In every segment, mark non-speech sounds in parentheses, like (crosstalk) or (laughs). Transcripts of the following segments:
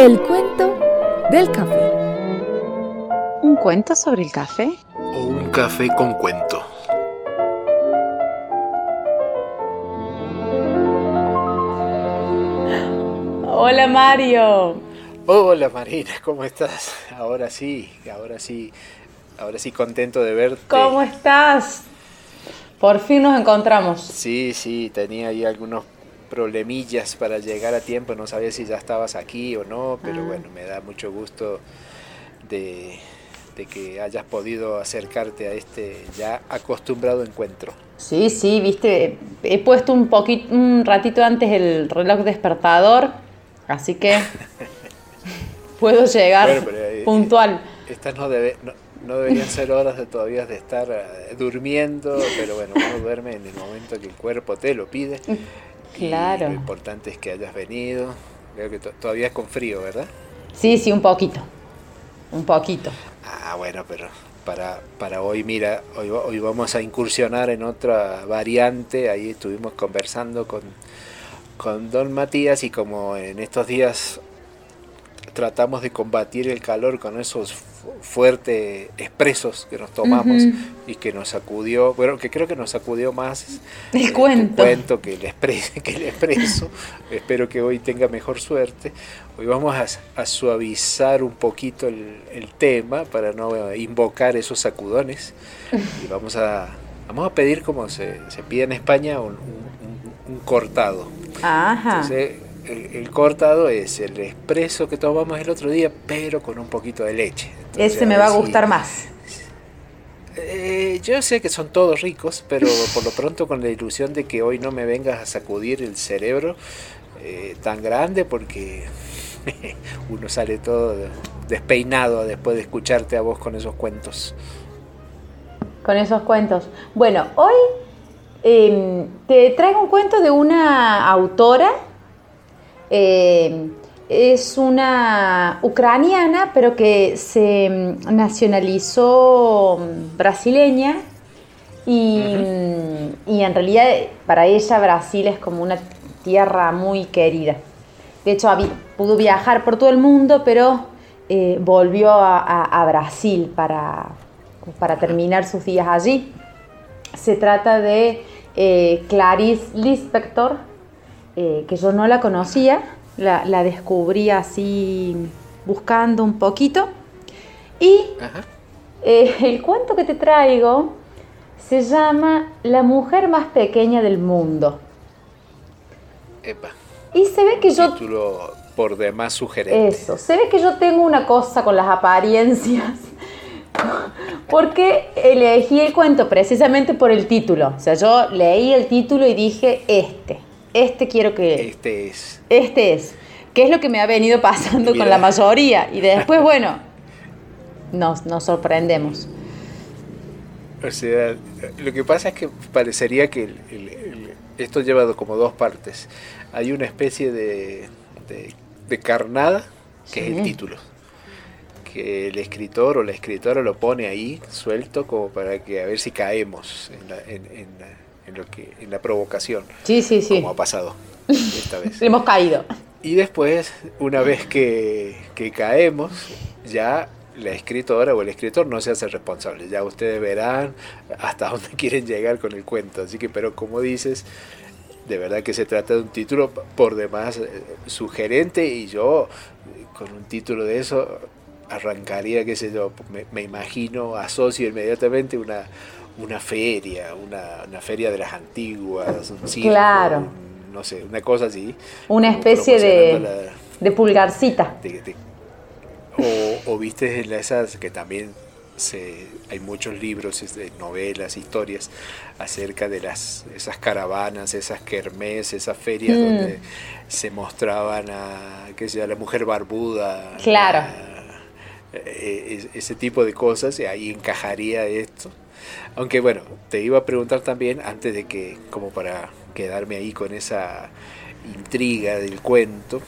El cuento del café. ¿Un cuento sobre el café? O un café con cuento. Hola Mario. Hola Marina, ¿cómo estás? Ahora sí, ahora sí, ahora sí contento de verte. ¿Cómo estás? Por fin nos encontramos. Sí, sí, tenía ahí algunos problemillas para llegar a tiempo, no sabía si ya estabas aquí o no, pero Ah. bueno, me da mucho gusto de, de que hayas podido acercarte a este ya acostumbrado encuentro. Sí, sí, viste, he puesto un poquito, un ratito antes el reloj despertador, así que (laughs) puedo llegar Bueno, pero, eh, puntual. Estas no, debe- no, no deberían ser horas de todavía de estar eh, durmiendo, pero bueno, uno duerme en el momento que el cuerpo te lo pide. Y Claro. lo importante es que hayas venido. Creo que to- todavía es con frío, ¿verdad? Sí, sí, un poquito. Un poquito. Ah, bueno, pero para, para hoy, mira, hoy, hoy vamos a incursionar en otra variante. Ahí estuvimos conversando con, con Don Matías y como en estos días tratamos de combatir el calor con esos fu- fuertes expresos que nos tomamos Ujú. y que nos sacudió, bueno, que creo que nos sacudió más El eh, cuento. cuento que el, expre- (laughs) que el expreso. Espero que hoy tenga mejor suerte. Hoy vamos a, a suavizar un poquito el, el tema para no invocar esos sacudones y vamos a, vamos a pedir como se, se pide en España un, un- un cortado. Ajá. Entonces, el, el cortado es el expreso que tomamos el otro día, pero con un poquito de leche. Entonces, Ese me va a si- gustar más. eh, yo sé que son todos ricos, pero por lo pronto con la ilusión de que hoy no me vengas a sacudir el cerebro eh, tan grande porque (laughs) uno sale todo despeinado después de escucharte a vos con esos cuentos. con esos cuentos. Bueno, hoy eh, te traigo un cuento de una autora. Eh, es una ucraniana, pero que se mm, nacionalizó mm, brasileña. Y, mm, y en realidad para ella Brasil es como una tierra muy querida. De hecho, pudo viajar por todo el mundo, pero eh, volvió a, a- a Brasil para, para terminar sus días allí. Se trata de eh, Clarice Lispector, eh, que yo no la conocía, la, la descubrí así buscando un poquito. Y eh, el cuento que te traigo se llama La mujer más pequeña del mundo. Epa. Y se ve que yo Título por demás sugerente. Eso, se ve que yo tengo una cosa con las apariencias, (laughs) porque elegí el cuento precisamente por el título. O sea, yo leí el título y dije, este, este quiero que, Este es. este es, que es lo que me ha venido pasando Mira. con la mayoría. Y después, (laughs) bueno, nos, nos sorprendemos. O sea, lo que pasa es que parecería que el- el- el- esto lleva como dos partes. Hay una especie de, de, de carnada, que es el título. Que el escritor o la escritora lo pone ahí suelto como para que a ver si caemos en la, en, en la- en lo que, en la provocación, Sí, sí, sí. como ha pasado esta vez. (laughs) Hemos caído. Y después, una vez que, que caemos, ya la escritora o el escritor no se hace responsable. Ya ustedes verán hasta (laughs) dónde quieren llegar con el cuento. Así que, pero como dices, de verdad que se trata de un título por demás eh, sugerente y yo con un título de eso arrancaría, qué sé yo, me, me imagino, asocio inmediatamente una, una feria, una, una feria de las antiguas, un circo, Claro. un- no sé, una cosa así. Una especie de, la- de pulgarcita. de- de- o, o viste en esas que también se, hay muchos libros, este, novelas, historias acerca de las esas caravanas, esas kermés, esas ferias Mm. donde se mostraban a, qué sé a la mujer barbuda. Claro. a- eh, es- ese tipo de cosas, y ahí encajaría esto. Aunque bueno, te iba a preguntar también, antes de que, como para quedarme ahí con esa intriga del cuento,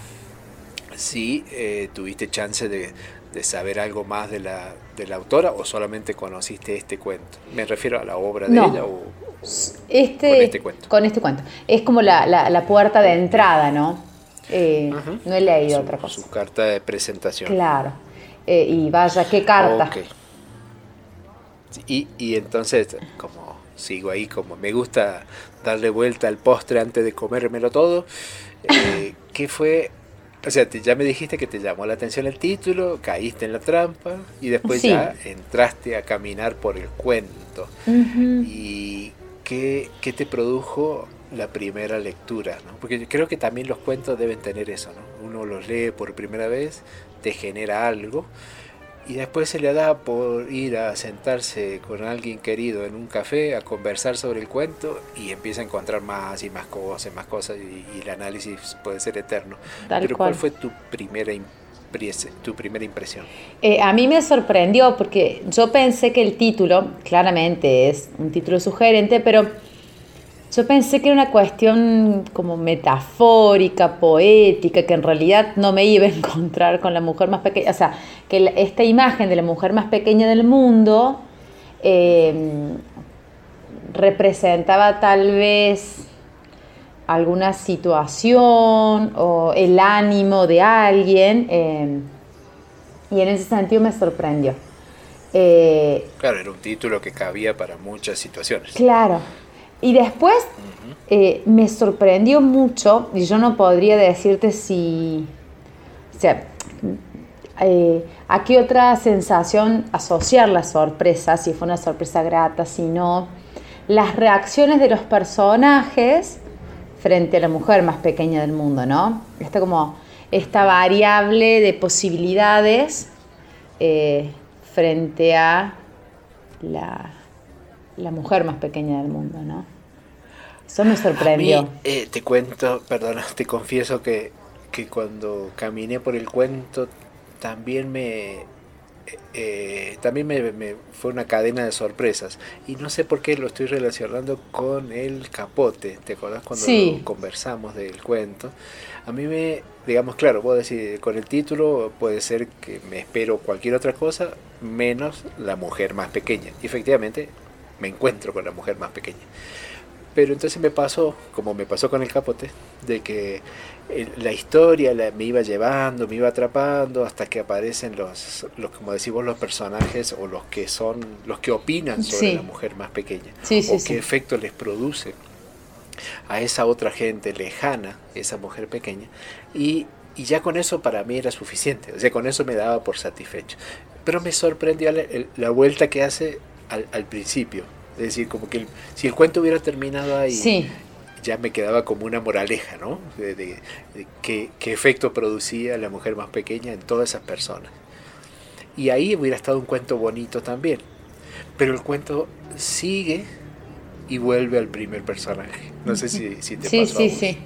si eh, tuviste chance de, de saber algo más de la, de la autora o solamente conociste este cuento. Me refiero a la obra de No. ella o Este, Con este cuento. con este cuento. Es como la, la- la puerta de entrada, ¿no? Eh, no he leído otra cosa. Su carta de presentación. Claro. Eh, y vaya, qué carta. Y, y entonces, como sigo ahí, como me gusta darle vuelta al postre antes de comérmelo todo, eh, (laughs) ¿qué fue o sea, ya me dijiste que te llamó la atención el título, caíste en la trampa y después ya entraste a caminar por el cuento. ¿Y qué, qué, te produjo la primera lectura? ¿no? Porque creo que también los cuentos deben tener eso, ¿no? Uno los lee por primera vez, te genera algo y después se le da por ir a sentarse con alguien querido en un café a conversar sobre el cuento y empieza a encontrar más y más cosas, más cosas y, el análisis puede ser eterno. Pero ¿cuál fue tu primera tu primera impresión? Eh, a mí me sorprendió porque yo pensé que el título, claramente es un título sugerente, pero yo pensé que era una cuestión como metafórica, poética, que en realidad no me iba a encontrar con la mujer más pequeña. O sea, que esta imagen de la mujer más pequeña del mundo em, representaba tal vez alguna situación o el ánimo de alguien. Em, y en ese sentido me sorprendió. Eh, claro, era un título que cabía para muchas situaciones. Claro. Y después eh, me sorprendió mucho, y yo no podría decirte si, o sea, eh, a qué otra sensación asociar la sorpresa, si fue una sorpresa grata, si no, las reacciones de los personajes frente a la mujer más pequeña del mundo, ¿no? Esta como esta variable de posibilidades eh, frente a la, la mujer más pequeña del mundo, ¿no? Eso me sorprendió. Eh, te cuento, perdona, (laughs) te confieso que, que cuando caminé por el cuento también me, eh, también me, fue una cadena de sorpresas. Y no sé por qué lo estoy relacionando con el capote. ¿Te acordás cuando conversamos del cuento? A mí me, digamos, claro, puedo decir, con el título puede ser que me espero cualquier otra cosa menos la mujer más pequeña. Y efectivamente me encuentro con la mujer más pequeña. Pero entonces me pasó, como me pasó con el capote, de que eh, la historia me iba llevando, me iba atrapando hasta que aparecen los, los como decimos, los personajes o los que son, los que opinan sobre la mujer más pequeña. o qué efecto les produce a esa otra gente lejana, esa mujer pequeña. Y, y, ya con eso para mí era suficiente, o sea, con eso me daba por satisfecho. Pero me sorprendió la, la vuelta que hace al, al principio es decir, como que si el cuento hubiera terminado ahí, ya me quedaba como una moraleja, ¿no? De, qué, efecto producía la mujer más pequeña en todas esas personas. Y ahí hubiera estado un cuento bonito también. Pero el cuento sigue y vuelve al primer personaje. No sé si, si te sí, Sí, sí,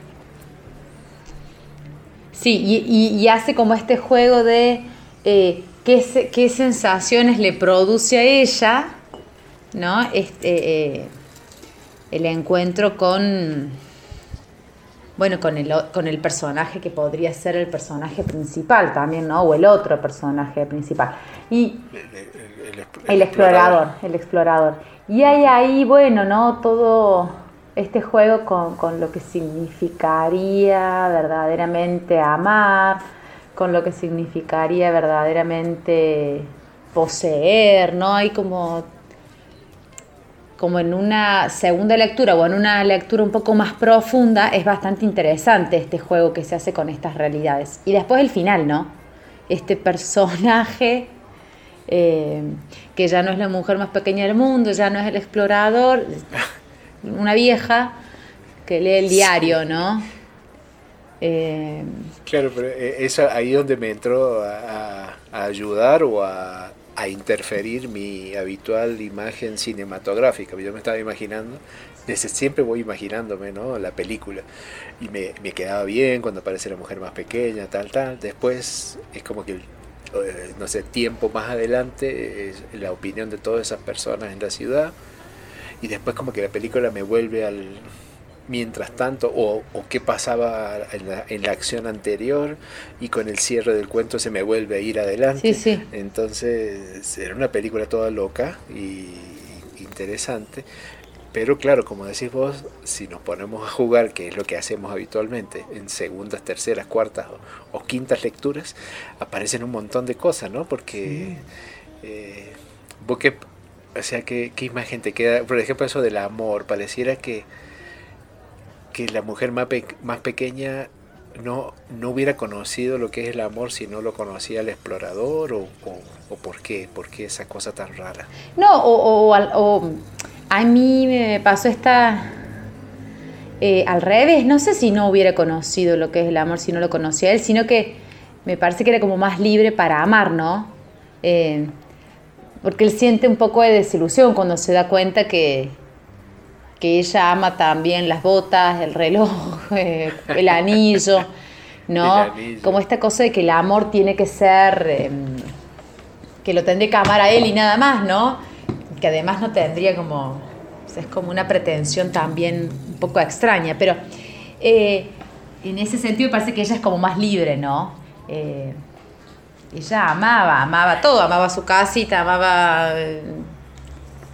sí. y, hace como este juego de eh, qué, qué sensaciones le produce a ella ¿no? Este, eh, el encuentro con, bueno, con el, con el personaje que podría ser el personaje principal también, ¿no? O el otro personaje principal. Y el, explorador, el explorador. Y hay ahí, bueno, ¿no? Todo este juego con, con lo que significaría verdaderamente amar, con lo que significaría verdaderamente poseer, ¿no? Hay como como en una segunda lectura o en una lectura un poco más profunda, es bastante interesante este juego que se hace con estas realidades. Y después el final, ¿no? Este personaje eh, que ya no es la mujer más pequeña del mundo, ya no es el explorador, (laughs) una vieja que lee el diario, ¿no? Eh, claro, pero eh, es ahí donde me entró a ayudar o a a interferir mi habitual imagen cinematográfica. Yo me estaba imaginando, desde siempre voy imaginándome ¿no? la película y me, me, quedaba bien cuando aparece la mujer más pequeña, tal, tal. Después es como que, eh, no sé, tiempo más adelante, es la opinión de todas esas personas en la ciudad y después como que la película me vuelve al mientras tanto o, qué pasaba en la, acción anterior y con el cierre del cuento se me vuelve a ir adelante. Entonces era una película toda loca y interesante, pero claro, como decís vos, si nos ponemos a jugar, que es lo que hacemos habitualmente, en segundas, terceras, cuartas o, quintas lecturas, aparecen un montón de cosas, ¿no? Porque eh, vos qué, o sea, ¿qué, ¿qué, imagen te queda? Por ejemplo, eso del amor, pareciera que, que la mujer más, más pequeña no, no hubiera conocido lo que es el amor si no lo conocía el explorador o, o, por qué, por qué esa cosa tan rara. No, o, o a mí me pasó esta... Eh, al revés, no sé si no hubiera conocido lo que es el amor si no lo conocía él, sino que me parece que era como más libre para amar, ¿no? Eh, porque él siente un poco de desilusión cuando se da cuenta que, que ella ama también las botas, el reloj, (laughs) eh, el anillo, ¿no? Como esta cosa de que el amor tiene que ser, em, que lo tendré que amar a él y nada más, ¿no? que además no tendría como, es como una pretensión también un poco extraña, pero eh, en ese sentido parece que ella es como más libre, ¿no? Eh, ella amaba, amaba todo, amaba su casita, amaba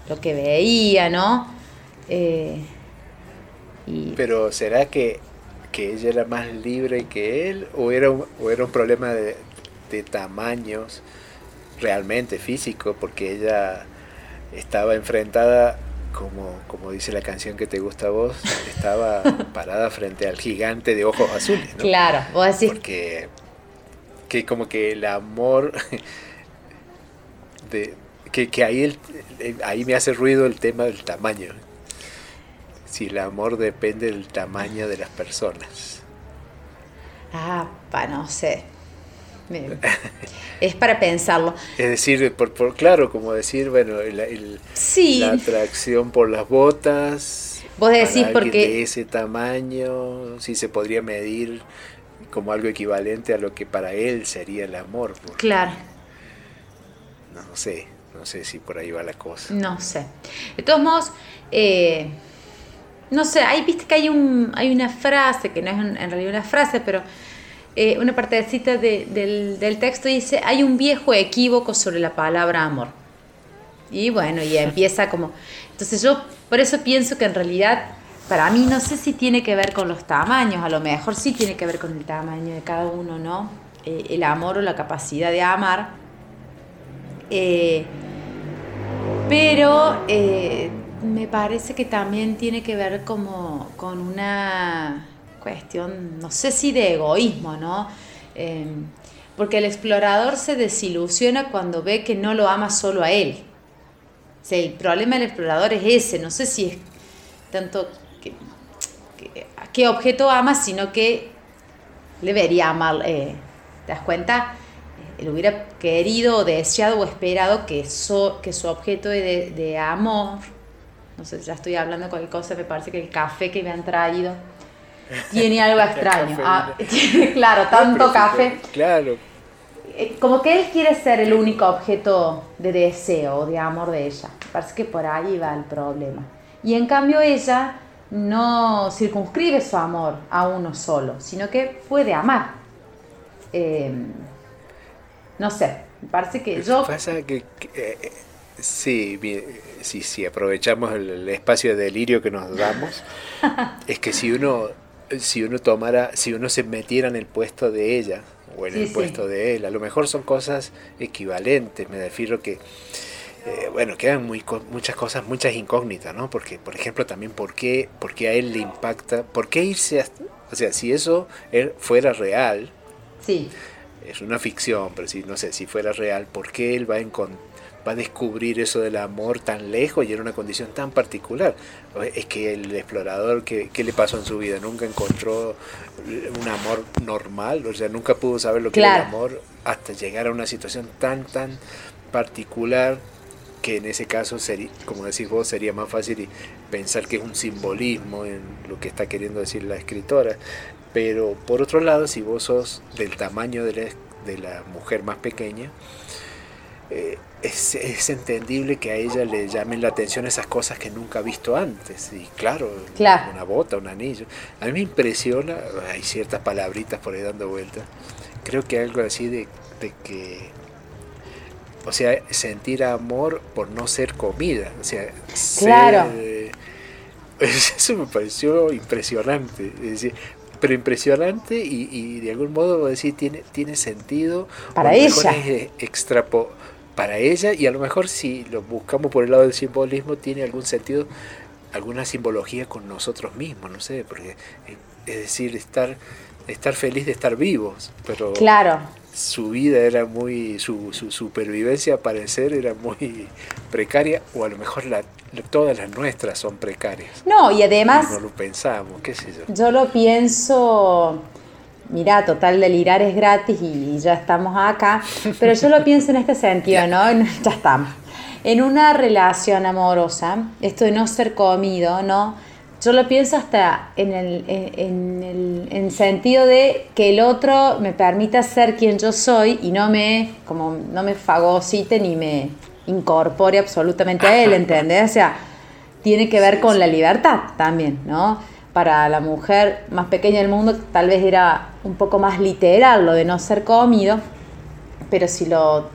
lo que veía, ¿no? Pero ¿será que, que, ella era más libre que él o era un, o era un problema de, de tamaños realmente físico? Porque ella estaba enfrentada, como, como dice la canción que te gusta a vos, estaba (laughs) parada frente al gigante de ojos azules. ¿no? Claro, vos decís. Porque que como que el amor (laughs) de, que, que ahí, el, ahí me hace ruido el tema del tamaño. Si el amor depende del tamaño de las personas. Ah, pa, no sé es para pensarlo. (laughs) Es decir, por, por claro, como decir, bueno, el, la atracción por las botas. Vos decís porque... De ese tamaño, si se podría medir como algo equivalente a lo que para él sería el amor. Claro. No sé, no sé si por ahí va la cosa. No sé. De todos modos, eh, no sé, ahí viste que hay, un, hay una frase, que no es en realidad una frase, pero eh, una partecita de, del, del, texto dice, hay un viejo equívoco sobre la palabra amor. Y bueno, y empieza como... Entonces yo por eso pienso que en realidad, para mí no sé si tiene que ver con los tamaños, a lo mejor sí tiene que ver con el tamaño de cada uno, ¿no? Eh, el amor o la capacidad de amar. Eh, pero me parece que también tiene que ver como con una cuestión, no sé si de egoísmo, ¿no? Em, porque el explorador se desilusiona cuando ve que no lo ama solo a él. O el problema del explorador es ese, no sé si es tanto que, qué objeto ama, sino que debería amar. Eh, ¿Te das cuenta? Él hubiera querido, deseado o esperado que, que su objeto de, de amor, no sé, ya estoy hablando cualquier cosa, me parece que el café que me han traído (laughs) tiene algo extraño. Ah, (laughs) claro, tanto café. Claro. Eh, como que él quiere ser el único objeto de deseo o de amor de ella. Parece que por ahí va el problema. Y en cambio ella no circunscribe su amor a uno solo, sino que puede amar. Em, no sé, parece que yo... Pasa que, eh, sí, sí, sí, aprovechamos el, espacio de delirio que nos damos, (laughs) es que si uno si uno tomara, si uno se metiera en el puesto de ella o en el puesto de él, a lo mejor son cosas equivalentes, me refiero que, eh, bueno, quedan muy, muchas cosas, muchas incógnitas, ¿no? Porque, por ejemplo, también por qué, por qué a él le impacta, por qué irse, a, o sea, si eso fuera real, sí. es una ficción, pero si, no sé, si fuera real, ¿por qué él va a encontrar va a descubrir eso del amor tan lejos y en una condición tan particular. Es que el explorador, ¿qué, le pasó en su vida? Nunca encontró un amor normal, o sea, nunca pudo saber lo que era el amor hasta llegar a una situación tan, tan particular que en ese caso, sería, como decís vos, sería más fácil pensar que es un simbolismo en lo que está queriendo decir la escritora. Pero por otro lado, si vos sos del tamaño de la, de la mujer más pequeña, eh, es, entendible que a ella le llamen la atención esas cosas que nunca ha visto antes. Y claro, una bota, un anillo. A mí me impresiona, hay ciertas palabritas por ahí dando vueltas. Creo que algo así de, que, o sea, sentir amor por no ser comida. O sea, claro. (laughs) eso me pareció impresionante. Es decir, pero impresionante y, y de algún modo decir tiene tiene sentido para ella extrapo para ella y a lo mejor si lo buscamos por el lado del simbolismo tiene algún sentido alguna simbología con nosotros mismos no sé porque eh, es decir estar estar feliz de estar vivos pero claro su vida era muy, su, su supervivencia parecer era muy precaria, o a lo mejor la, todas las nuestras son precarias. No, y además... No lo pensamos, qué sé yo. Yo lo pienso, mira, total delirar es gratis y, ya estamos acá, pero yo lo (laughs) pienso en este sentido, ¿no? Ya estamos. En una relación amorosa, esto de no ser comido, ¿no? Yo lo pienso hasta en el, en, el en sentido de que el otro me permita ser quien yo soy y no me, como, no me fagocite ni me incorpore absolutamente a él, (laughs) ¿entendés? O sea, tiene que ver con la libertad también, ¿no? Para la mujer más pequeña del mundo tal vez era un poco más literal lo de no ser comido, pero si lo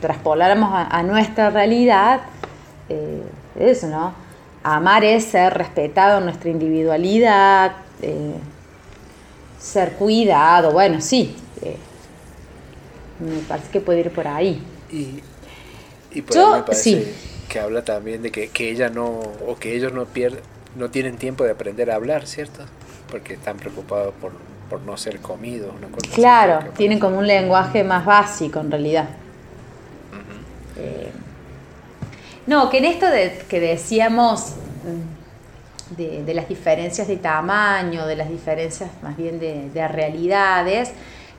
traspoláramos a, nuestra realidad, eh, eso, ¿no? amar es ser respetado en nuestra individualidad, eh, ser cuidado, bueno, sí, eh, me parece que puede ir por ahí. Y, y por ahí me parece que habla también de que, ella no, o que ellos no pierden, no tienen tiempo de aprender a hablar, ¿cierto? Porque están preocupados por, no ser comidos. claro, tienen como un lenguaje más básico en realidad. No, que en esto de, que decíamos mm, de, las diferencias de tamaño, de las diferencias más bien de, realidades,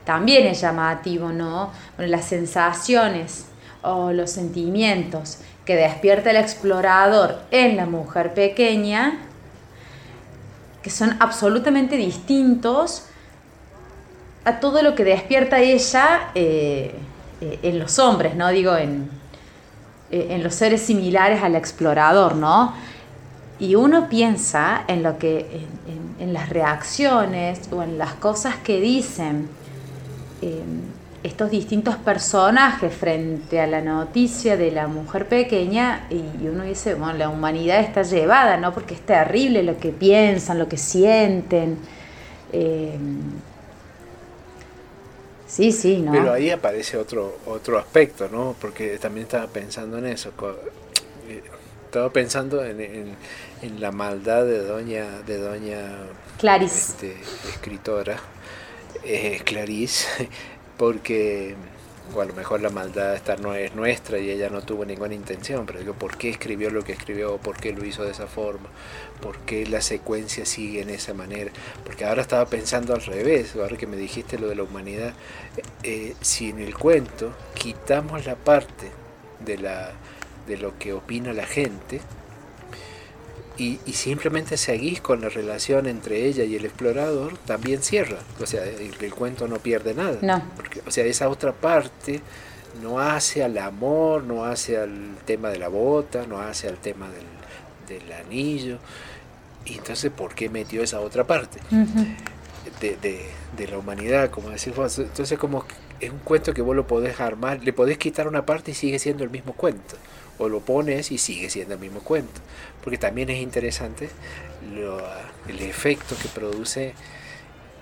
también es llamativo, ¿no? las sensaciones o los sentimientos que despierta el explorador en la mujer pequeña, que son absolutamente distintos a todo lo que despierta ella eh, eh, en los hombres, ¿no? Digo, en, eh, en los seres similares al explorador, ¿no? Y uno piensa en lo que, en, las reacciones o en las cosas que dicen estos distintos personajes frente a la noticia de la mujer pequeña y uno dice, bueno, la humanidad está llevada, ¿no? Porque es terrible lo que piensan, lo que sienten. Em, Sí, sí, ¿no? Pero ahí aparece otro, otro aspecto, ¿no? Porque también estaba pensando en eso. Eh, estaba pensando en, la maldad de doña, de doña Clarice. Este, escritora, eh, Clarice, porque o a lo mejor la maldad esta no es nuestra y ella no tuvo ninguna intención, pero digo, ¿por qué escribió lo que escribió? ¿Por qué lo hizo de esa forma? ¿Por qué la secuencia sigue en esa manera? Porque ahora estaba pensando al revés, ahora que me dijiste lo de la humanidad, eh, si en el cuento quitamos la parte de, la, de lo que opina la gente, y, simplemente seguís con la relación entre ella y el explorador, también cierra. O sea, el, cuento no pierde nada. No. Porque, o sea, esa otra parte no hace al amor, no hace al tema de la bota, no hace al tema del, del anillo. Y entonces, ¿por qué metió esa otra parte? de, de, de, la humanidad, como decís vos. Entonces, como es un cuento que vos lo podés armar, le podés quitar una parte y sigue siendo el mismo cuento o lo pones y sigue siendo el mismo cuento. Porque también es interesante el efecto que produce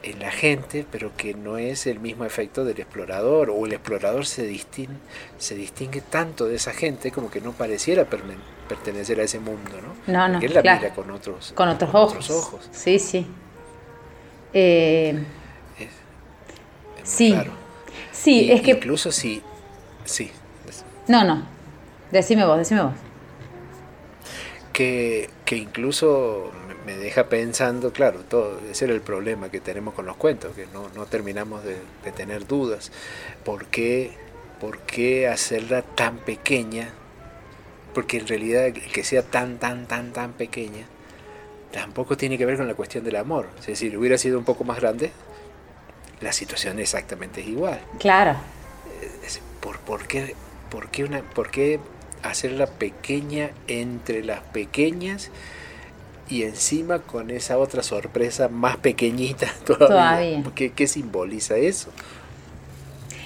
en la gente, pero que no es el mismo efecto del explorador, o el explorador se distingue, se distingue tanto de esa gente como que no pareciera pertenecer a ese mundo, ¿no? No, no. él la mira con otros, con otros, ojos. Sí, sí. Eh, sí. Claro. Sí, es que. Incluso si. Sí. No, no. Decime vos, decime vos. Que, incluso me deja pensando, claro, todo, ese era el problema que tenemos con los cuentos, que no, terminamos de, tener dudas. ¿Por qué, ¿Por qué hacerla tan pequeña? Porque en realidad que sea tan, tan, tan, tan pequeña, tampoco tiene que ver con la cuestión del amor. Es decir, hubiera sido un poco más grande, la situación exactamente es igual. Claro. ¿Por, por, qué, por, qué una, ¿Por qué hacerla pequeña entre las pequeñas y encima con esa otra sorpresa más pequeñita (laughs) todavía. ¿Qué, simboliza eso?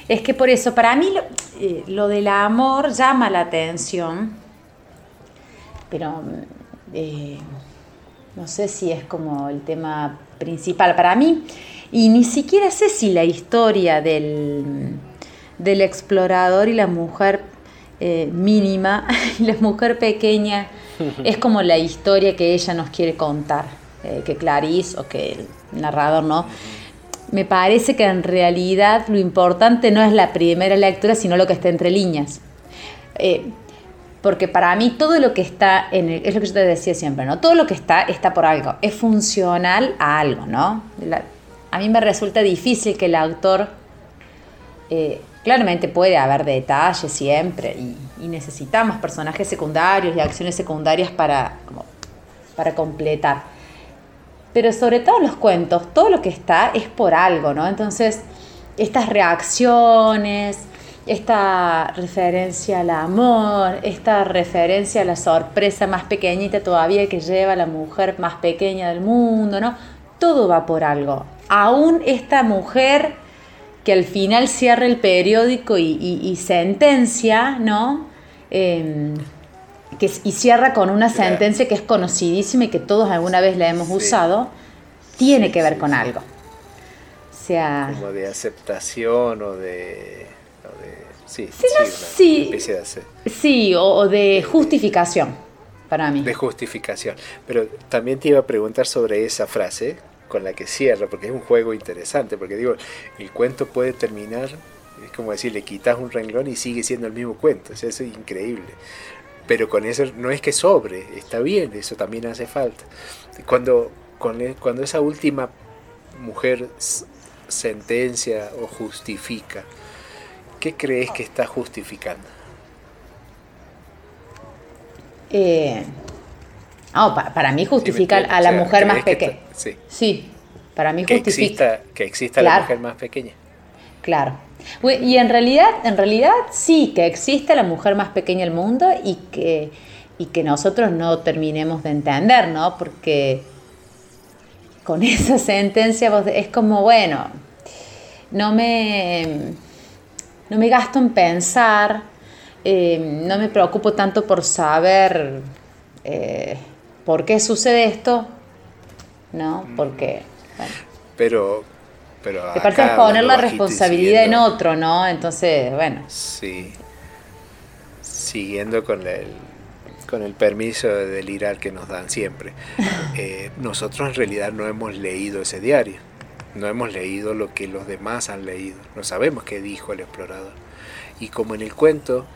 Es que por eso, para mí eh, lo, del amor llama la atención, pero eh, no sé si es como el tema principal para mí, y ni siquiera sé si la historia del, del explorador y la mujer eh, mínima (laughs) y la mujer pequeña (laughs) es como la historia que ella nos quiere contar, eh, que Clarice o que el narrador no. Me parece que en realidad lo importante no es la primera lectura, sino lo que está entre líneas. Eh, porque para mí todo lo que está en el, es lo que yo te decía siempre, ¿no? Todo lo que está está por algo, es funcional a algo, ¿no? A mí me resulta difícil que el autor eh, claramente puede haber detalles siempre y, necesitamos personajes secundarios y acciones secundarias para, para completar. Pero sobre todo los cuentos, todo lo que está es por algo, ¿no? Entonces, estas reacciones, esta referencia al amor, esta referencia a la sorpresa más pequeñita todavía que lleva la mujer más pequeña del mundo, ¿no? Todo va por algo. Aún esta mujer que al final cierra el periódico y, sentencia, ¿no? Em, que, y cierra con una sentencia que es conocidísima y que todos alguna vez la hemos usado, tiene que ver con algo. O sea, como de aceptación o de Sí, sí, sí, o, de justificación para mí. De justificación. Pero también te iba a preguntar sobre esa frase con la que cierra, porque es un juego interesante, porque digo, el cuento puede terminar, es como decir, le quitas un renglón y sigue siendo el mismo cuento, eso es increíble. Pero con eso no es que sobre, está bien, eso también hace falta. Cuando, cuando esa última mujer sentencia o justifica, ¿Qué crees que está justificando? Eh, para, mí justifica a la mujer más pequeña. Sí. sí. para mí justifica. que exista la mujer más pequeña. Claro. Y en realidad, en realidad sí, que existe la mujer más pequeña del mundo y que, y que nosotros no terminemos de entender, ¿no? Porque con (laughs) esa sentencia es como, bueno, no me no me gasto en pensar, eh, no me preocupo tanto por saber eh, por qué sucede esto, ¿no? Porque, bueno. Pero, pero Te parece poner la responsabilidad en otro, ¿no? Entonces, bueno. Sí. Siguiendo con el, con el permiso de delirar que nos dan siempre. (laughs) Eh, nosotros en realidad no hemos leído ese diario. No hemos leído lo que los demás han leído, no sabemos qué dijo el explorador. Y como en el cuento,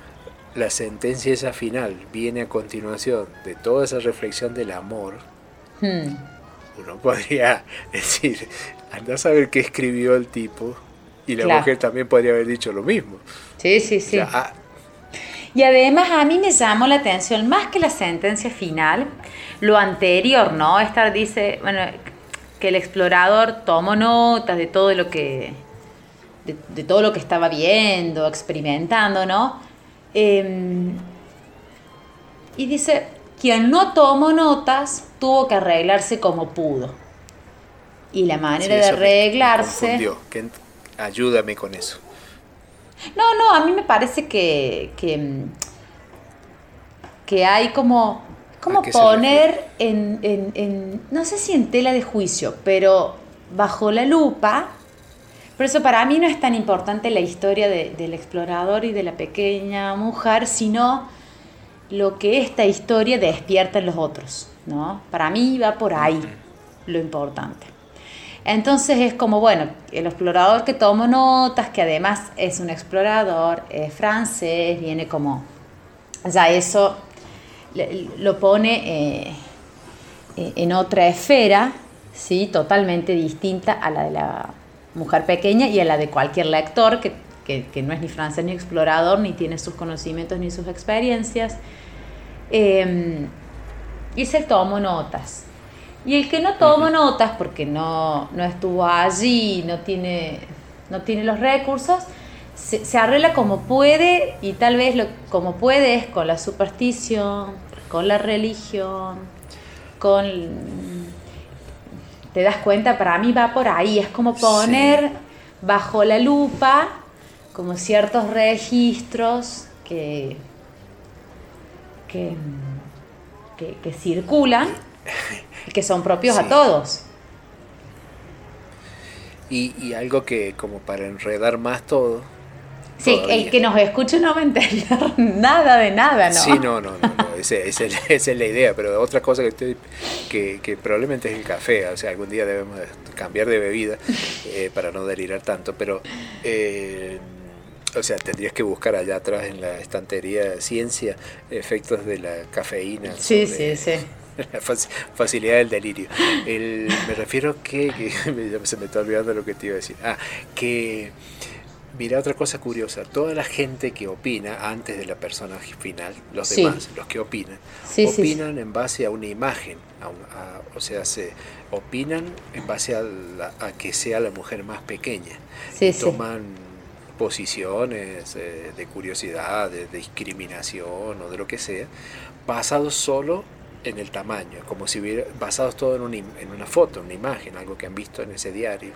la sentencia esa final viene a continuación de toda esa reflexión del amor, hmm. Uno podría (laughs) decir, anda a saber qué escribió el tipo, y la mujer también podría haber dicho lo mismo. Sí, sí, sí. Ah, y además a mí me llamó la atención, más que la sentencia final, lo anterior, ¿no? Esta dice, bueno, que el explorador tomó notas de todo lo que, de, todo lo que estaba viendo, experimentando, ¿no? Em, y dice, quien no tomó notas tuvo que arreglarse como pudo. Y la manera de arreglarse... ayúdame con eso. No, no, a mí me parece que, que, que hay como como poner en, no sé si en tela de juicio, pero bajo la lupa. Por eso para mí no es tan importante la historia del explorador y de la pequeña mujer, sino lo que esta historia despierta en los otros. ¿no? Para mí va por ahí lo importante. Entonces es como, bueno, el explorador que toma notas, que además es un explorador es francés, viene como, ya eso lo pone eh, eh, en otra esfera, ¿sí? totalmente distinta a la de la mujer pequeña y a la de cualquier lector que, no es ni francés ni explorador, ni tiene sus conocimientos ni sus experiencias. Eh, y se tomó notas. Y el que no tomó notas porque no, no estuvo allí, no tiene, no tiene los recursos, se, arregla como puede y tal vez lo, como puede es con la superstición, con la religión, con... Te das cuenta, para mí va por ahí, es como poner bajo la lupa como ciertos registros que, que, que, circulan. que son propios a todos. Y, y algo que como para enredar más todo. Sí, todavía. el que nos escuche no va a entender (laughs) nada de nada, ¿no? Sí, no, no, no, no, ese- ese- esa es la idea, pero otra cosa que, estoy- que, que probablemente es el café, o sea, algún día debemos de cambiar de bebida eh, para no delirar tanto, pero, eh, o sea, tendrías que buscar allá atrás en la estantería ciencia efectos de la cafeína. Sí, sobre sí, sí. (laughs) La faci- facilidad del delirio. El- me refiero que, que (laughs) se me está olvidando lo que te iba a decir. Ah, que mira otra cosa curiosa, toda la gente que opina antes de la persona final, los Sí. demás, los que opinan, Sí, sí, sí. opinan en base a una imagen, a un- a- o sea, se opinan en base a, la- a que sea la mujer más pequeña. Y toman posiciones eh, de curiosidad, de, de discriminación o de lo que sea, basados solo en el tamaño, como si hubiera basados todo en una, en una foto, una imagen, algo que han visto en ese diario.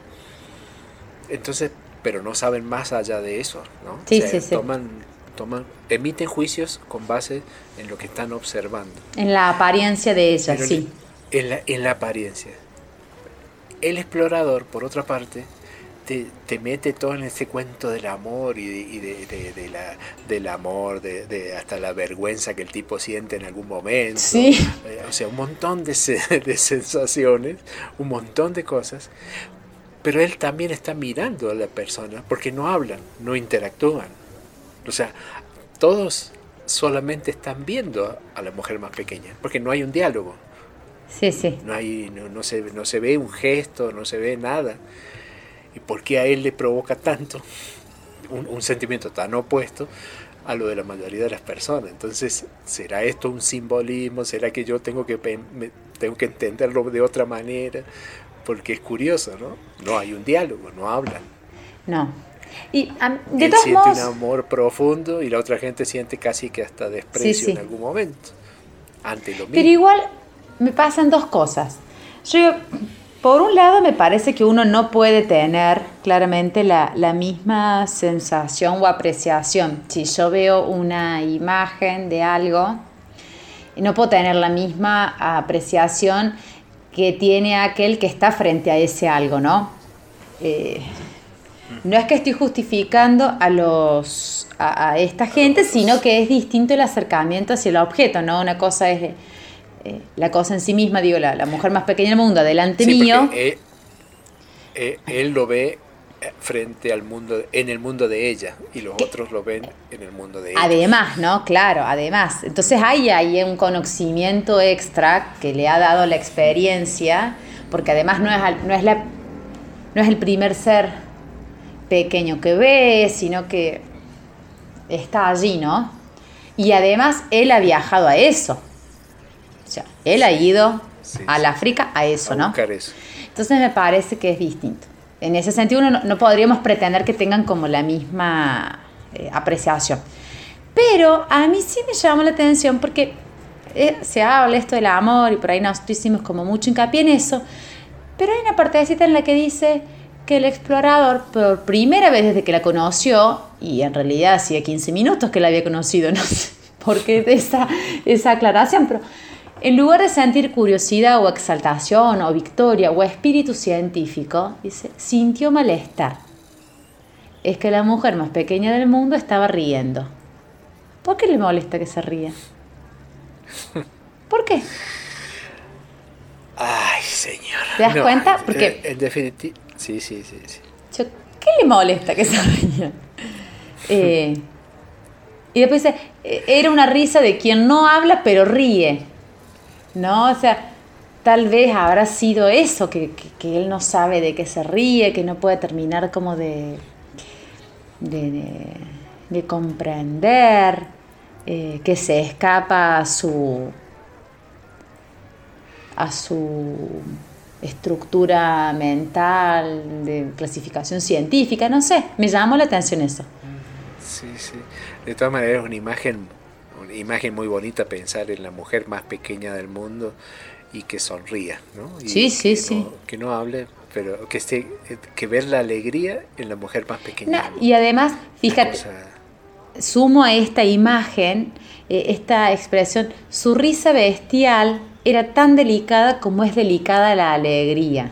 Entonces, pero no saben más allá de eso, ¿no? Sí, O sea, sí, sí. Toman, toman, emiten juicios con base en lo que están observando. En la apariencia de ella, Pero sí. En la, en la apariencia. El explorador, por otra parte, te, te mete todo en ese cuento del amor y, de, y de- de- de la, del amor, de, hasta la vergüenza que el tipo siente en algún momento. Sí. Eh, o sea, un montón de, (laughs) de sensaciones, un montón de cosas. Pero él también está mirando a la persona porque no hablan, no interactúan. O sea, todos solamente están viendo a la mujer más pequeña porque no hay un diálogo. Sí, sí. No, hay, no, no se, no se ve un gesto, no se ve nada. ¿Y por qué a él le provoca tanto un, un sentimiento tan opuesto a lo de la mayoría de las personas? Entonces, ¿será esto un simbolismo? ¿Será que yo tengo que, me- tengo que entenderlo de otra manera? Porque es curioso, ¿no? No hay un diálogo, no hablan. No. Y am, de Él todos siente modos, un amor profundo y la otra gente siente casi que hasta desprecio sí. en algún momento ante lo mismo. pero igual me pasan dos cosas. Yo, por un lado, me parece que uno no puede tener claramente la, la misma sensación o apreciación. Si yo veo una imagen de algo, no puedo tener la misma apreciación que tiene aquel que está frente a ese algo, ¿no? Eh, no es que estoy justificando a los a, a esta gente, sino que es distinto el acercamiento hacia el objeto, ¿no? Una cosa es eh, la cosa en sí misma, digo, la, la mujer más pequeña del mundo, delante Sí, mío. eh, eh, él lo ve frente al mundo, en el mundo de ella, y los otros lo ven en el mundo de ella. Además, ¿no? Claro, además. Entonces hay ahí un conocimiento extra que le ha dado la experiencia, porque además no es, no es, la, no es el primer ser pequeño que ve, sino que está allí, ¿no? Y además él ha viajado a eso. Sea, él ha ido Sí, al. África a eso, a ¿no? eso. Entonces me parece que es distinto. En ese sentido uno no, no podríamos pretender que tengan como la misma eh, apreciación. Pero a mí sí me llama la atención porque eh, se habla esto del amor y por ahí nosotros hicimos como mucho hincapié en eso. Pero hay una partecita en la que dice que el explorador, por primera vez desde que la conoció, y en realidad hacía 15 minutos que la había conocido, (laughs) no sé por qué de esa, esa aclaración, pero en lugar de sentir curiosidad o exaltación o victoria o espíritu científico, dice, sintió malestar. Es que la mujer más pequeña del mundo estaba riendo. ¿Por qué le molesta que se ría? ¿Por qué? Ay, señor. ¿Te das cuenta? Porque- eh, en definitiva, sí, sí, sí, sí. Yo, ¿Qué le molesta que se ría? Eh, y después dice, eh, era una risa de quien no habla pero ríe. ¿No? O sea, tal vez habrá sido eso, que, que- él no sabe de qué se ríe, que no puede terminar como de, de, de- de comprender, eh, que se escapa a su a su estructura mental, de clasificación científica, no sé, me llamó la atención eso. Sí, sí. De todas maneras, es una imagen, una imagen muy bonita pensar en la mujer más pequeña del mundo y que sonría, ¿no? Y Sí, sí, que sí. No, que no hable, pero que esté, que ver la alegría en la mujer más pequeña. No, y además, fíjate, cosa- sumo a esta imagen, eh, esta expresión, su risa bestial era tan delicada como es delicada la alegría.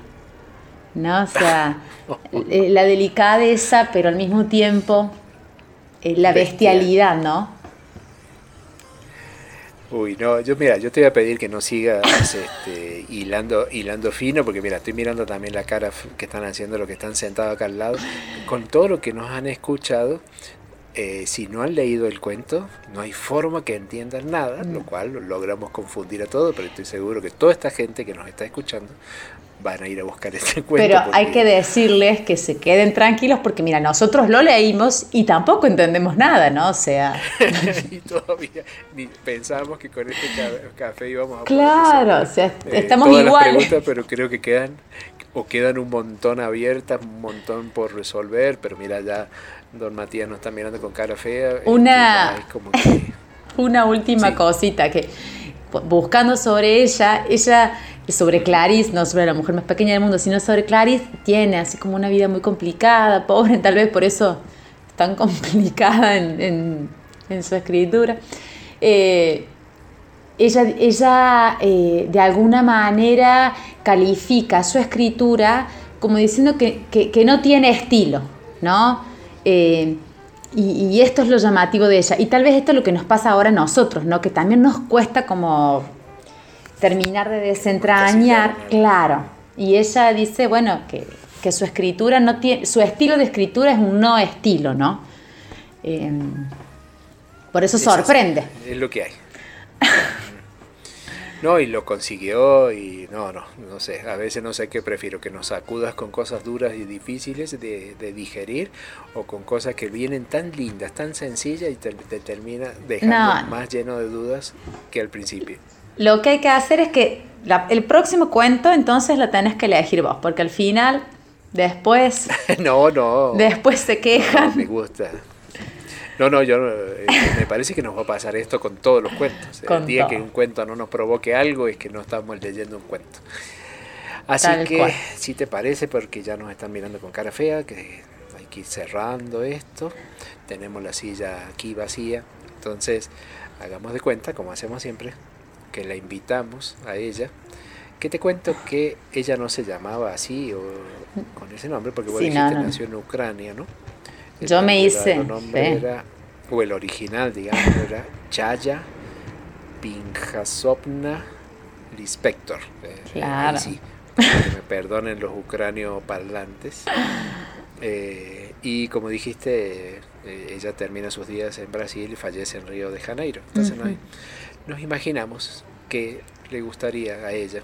¿No? O sea, (laughs) eh, la delicadeza, pero al mismo tiempo eh, la bestialidad, ¿no? Uy, no, yo mira, yo te voy a pedir que no sigas (laughs) este, hilando, hilando fino, porque mira, estoy mirando también la cara que están haciendo los que están sentados acá al lado. Con todo lo que nos han escuchado, eh, si no han leído el cuento, no hay forma que entiendan nada, lo cual logramos confundir a todos, pero estoy seguro que toda esta gente que nos está escuchando van a ir a buscar este cuento. Pero hay que decirles que se queden tranquilos porque mira, nosotros lo leímos y tampoco entendemos nada, ¿no? O sea... (laughs) todavía ni pensábamos que con este café íbamos a... Claro, o sea, eh, estamos iguales. pero creo que quedan o quedan un montón abiertas, un montón por resolver, pero mira, ya don Matías nos está mirando con cara fea. Una, (laughs) una última cosita que buscando sobre ella, ella sobre Clarice, no sobre la mujer más pequeña del mundo, sino sobre Clarice, tiene así como una vida muy complicada, pobre, tal vez por eso tan (laughs) complicada en, su escritura. Eh, ella, ella eh, de alguna manera califica su escritura como diciendo que, no tiene estilo, ¿no? Eh, y, y, esto es lo llamativo de ella. Y tal vez esto es lo que nos pasa ahora a nosotros, ¿no? Que también nos cuesta como terminar de desentrañar, claro. Y ella dice, bueno, que, su escritura no tiene, su estilo de escritura es un no estilo, ¿no? Em, por eso sorprende. Es, lo que hay. (laughs) No, y lo consiguió y no, no, no sé, a veces no sé qué prefiero, que nos sacudas con cosas duras y difíciles de, digerir o con cosas que vienen tan lindas, tan sencillas y te, termina dejando más lleno de dudas que al principio. Lo que hay que hacer es que el próximo cuento entonces lo tenés que elegir vos, porque al final, después... (laughs) no, no. Después se quejan. No, me gusta. No, no, yo eh, me parece que nos va a pasar esto con todos los cuentos. el día que un cuento no nos provoque algo es que no estamos leyendo un cuento. Así que, si te parece, porque ya nos están mirando con cara fea, que hay que ir cerrando esto. Tenemos la silla aquí vacía. Entonces, hagamos de cuenta, como hacemos siempre, que la invitamos a ella, que te cuento que ella no se llamaba así o con ese nombre, porque bueno, nació en Ucrania, ¿no? Yo me hice. o el original, digamos, era Chaya Pinjasovna Lispector. Eh, claro. sí, que me perdonen los ucranios parlantes. Eh, y como dijiste, eh, ella termina sus días en Brasil y fallece en Río de Janeiro. Entonces no hay, nos imaginamos que le gustaría a ella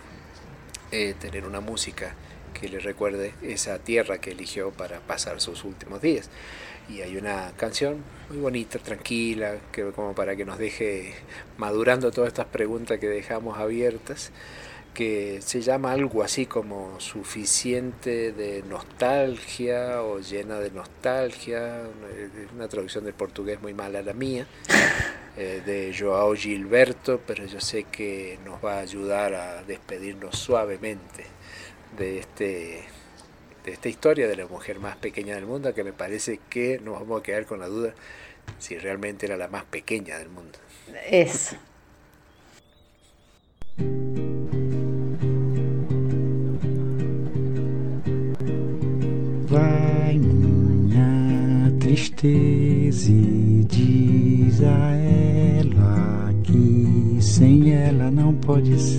eh, tener una música que le recuerde esa tierra que eligió para pasar sus últimos días. Y hay una canción muy bonita, tranquila, que como para que nos deje madurando todas estas preguntas que dejamos abiertas que se llama algo así como suficiente de nostalgia o llena de nostalgia, una traducción del portugués muy mala la mía, (laughs) eh, de Joao Gilberto, pero yo sé que nos va a ayudar a despedirnos suavemente de este de esta historia de la mujer más pequeña del mundo, que me parece que nos vamos a quedar con la duda si realmente era la más pequeña del mundo. Es. vai minha tristeza e diz a ela que sem ela não pode ser.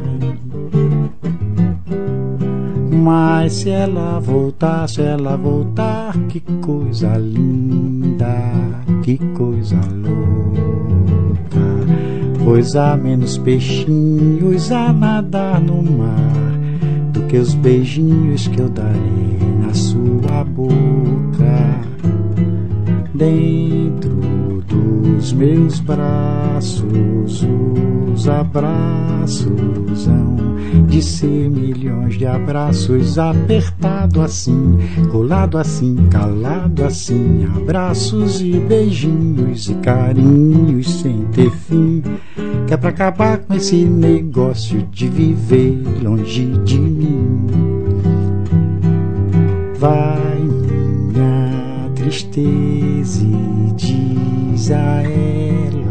Mas se ela voltar, se ela voltar, que coisa linda, que coisa louca. Pois há menos peixinhos a nadar no mar que os beijinhos que eu darei na sua boca, dentro dos meus braços. Os abraços hão de ser milhões de abraços apertado assim, colado assim, calado assim, abraços e beijinhos e carinhos sem ter fim. Que é pra acabar com esse negócio de viver longe de mim. Vai minha tristeza e diz a ela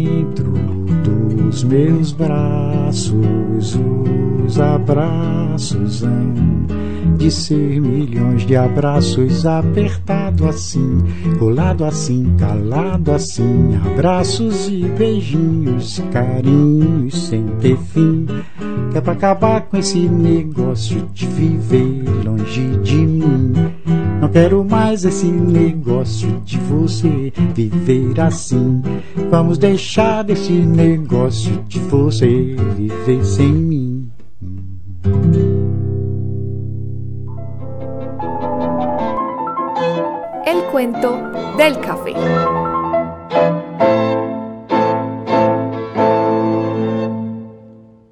dos meus braços, os abraços hão de ser milhões de abraços apertado assim, colado assim, calado assim, abraços e beijinhos, carinhos sem ter fim. Que é pra acabar com esse negócio de viver longe de mim. Não quero mais esse negócio de você viver assim. Vamos deixar desse negócio de você viver sem mim. El cuento del café.